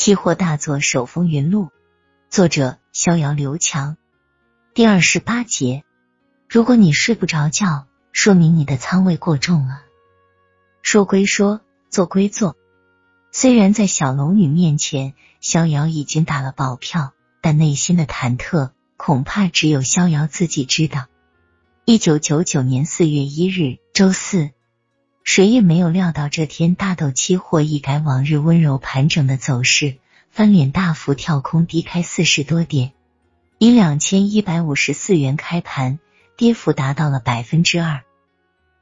期货大作手风云录，作者逍遥刘强。第二十八节，如果你睡不着觉，说明你的仓位过重了。说归说，做归做。虽然在小龙女面前，逍遥已经打了保票，但内心的忐忑，恐怕只有逍遥自己知道。一九九九年四月一日，周四。谁也没有料到这天大豆期货一改往日温柔盘整的走势，翻脸大幅跳空低开四十多点，以两千一百五十四元开盘，跌幅达到了百分之二。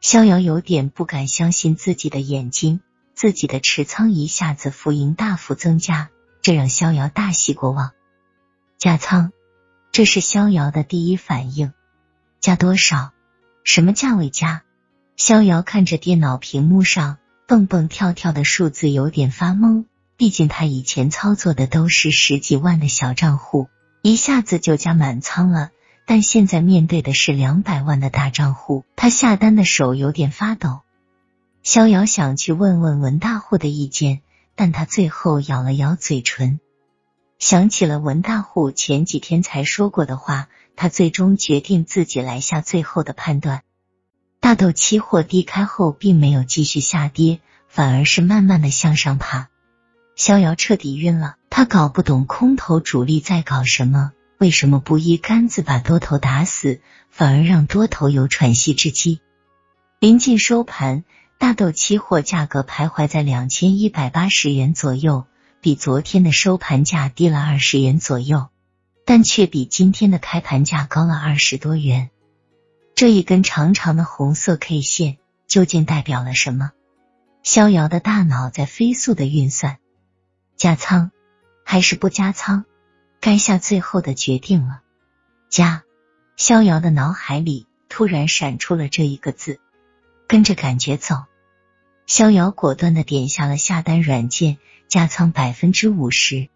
逍遥有点不敢相信自己的眼睛，自己的持仓一下子浮盈大幅增加，这让逍遥大喜过望。加仓，这是逍遥的第一反应。加多少？什么价位加？逍遥看着电脑屏幕上蹦蹦跳跳的数字，有点发懵。毕竟他以前操作的都是十几万的小账户，一下子就加满仓了。但现在面对的是两百万的大账户，他下单的手有点发抖。逍遥想去问问文大户的意见，但他最后咬了咬嘴唇，想起了文大户前几天才说过的话，他最终决定自己来下最后的判断。大豆期货低开后，并没有继续下跌，反而是慢慢的向上爬。逍遥彻底晕了，他搞不懂空头主力在搞什么，为什么不一竿子把多头打死，反而让多头有喘息之机？临近收盘，大豆期货价格徘徊在两千一百八十元左右，比昨天的收盘价低了二十元左右，但却比今天的开盘价高了二十多元。这一根长长的红色 K 线究竟代表了什么？逍遥的大脑在飞速的运算：加仓还是不加仓？该下最后的决定了。加！逍遥的脑海里突然闪出了这一个字，跟着感觉走。逍遥果断的点下了下单软件，加仓百分之五十。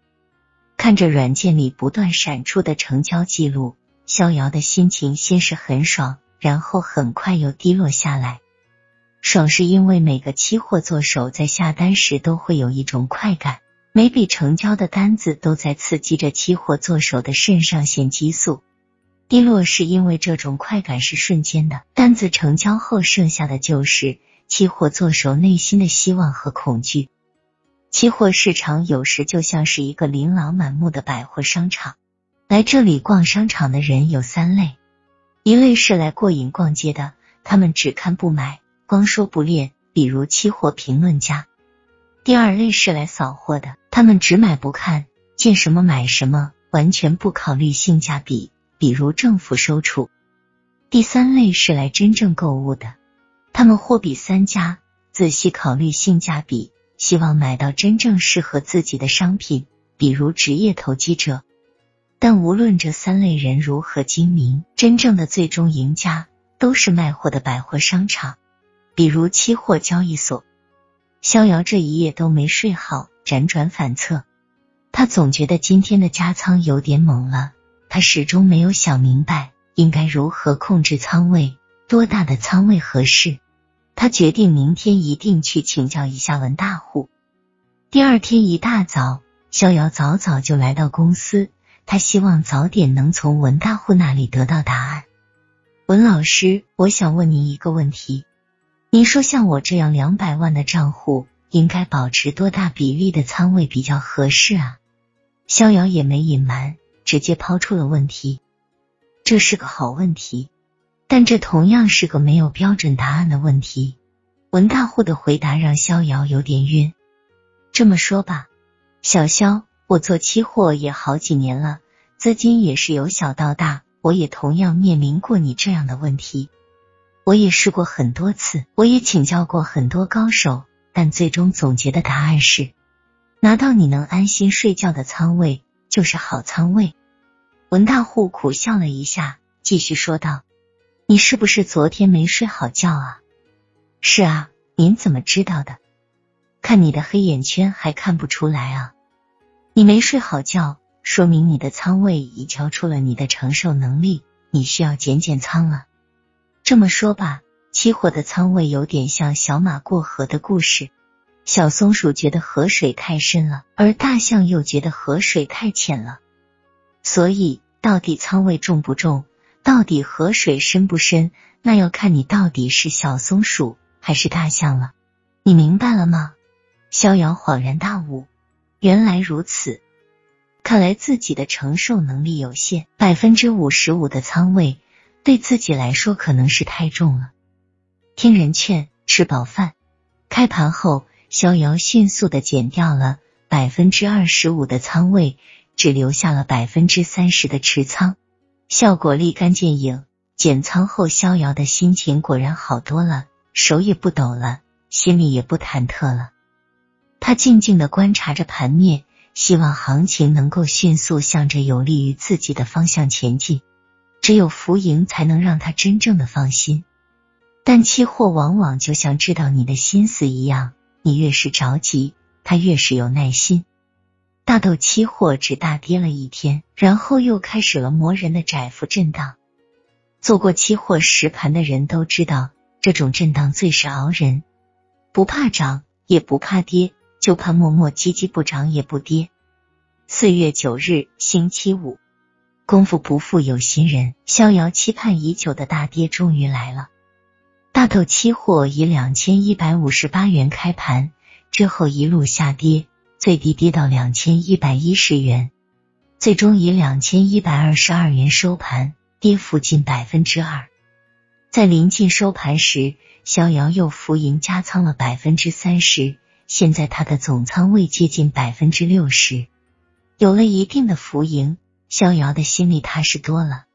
看着软件里不断闪出的成交记录，逍遥的心情先是很爽。然后很快又低落下来。爽是因为每个期货做手在下单时都会有一种快感，每笔成交的单子都在刺激着期货做手的肾上腺激素。低落是因为这种快感是瞬间的，单子成交后剩下的就是期货做手内心的希望和恐惧。期货市场有时就像是一个琳琅满目的百货商场，来这里逛商场的人有三类。一类是来过瘾逛街的，他们只看不买，光说不练，比如期货评论家；第二类是来扫货的，他们只买不看，见什么买什么，完全不考虑性价比，比如政府收储；第三类是来真正购物的，他们货比三家，仔细考虑性价比，希望买到真正适合自己的商品，比如职业投机者。但无论这三类人如何精明，真正的最终赢家都是卖货的百货商场，比如期货交易所。逍遥这一夜都没睡好，辗转反侧，他总觉得今天的加仓有点猛了，他始终没有想明白应该如何控制仓位，多大的仓位合适。他决定明天一定去请教一下文大户。第二天一大早，逍遥早早就来到公司。他希望早点能从文大户那里得到答案。文老师，我想问您一个问题：您说像我这样两百万的账户，应该保持多大比例的仓位比较合适啊？逍遥也没隐瞒，直接抛出了问题。这是个好问题，但这同样是个没有标准答案的问题。文大户的回答让逍遥有点晕。这么说吧，小肖。我做期货也好几年了，资金也是由小到大，我也同样面临过你这样的问题。我也试过很多次，我也请教过很多高手，但最终总结的答案是：拿到你能安心睡觉的仓位就是好仓位。文大户苦笑了一下，继续说道：“你是不是昨天没睡好觉啊？”“是啊，您怎么知道的？看你的黑眼圈还看不出来啊。”你没睡好觉，说明你的仓位已超出了你的承受能力，你需要减减仓了。这么说吧，期货的仓位有点像小马过河的故事，小松鼠觉得河水太深了，而大象又觉得河水太浅了。所以，到底仓位重不重，到底河水深不深，那要看你到底是小松鼠还是大象了。你明白了吗？逍遥恍然大悟，原来如此。看来自己的承受能力有限，百分之五十五的仓位对自己来说可能是太重了。听人劝，吃饱饭。开盘后，逍遥迅速的减掉了百分之二十五的仓位，只留下了百分之三十的持仓，效果立竿见影。减仓后，逍遥的心情果然好多了，手也不抖了，心里也不忐忑了。他静静的观察着盘面。希望行情能够迅速向着有利于自己的方向前进，只有浮盈才能让他真正的放心。但期货往往就像知道你的心思一样，你越是着急，他越是有耐心。大豆期货只大跌了一天，然后又开始了磨人的窄幅震荡。做过期货实盘的人都知道，这种震荡最是熬人，不怕涨，也不怕跌。就怕磨磨唧唧不涨也不跌。四月九日，星期五，功夫不负有心人，逍遥期盼已久的大跌终于来了。大豆期货以两千一百五十八元开盘，之后一路下跌，最低跌到两千一百一十元，最终以两千一百二十二元收盘，跌幅近百分之二。在临近收盘时，逍遥又浮盈加仓了百分之三十。现在他的总仓位接近百分之六十，有了一定的浮盈，逍遥的心里踏实多了。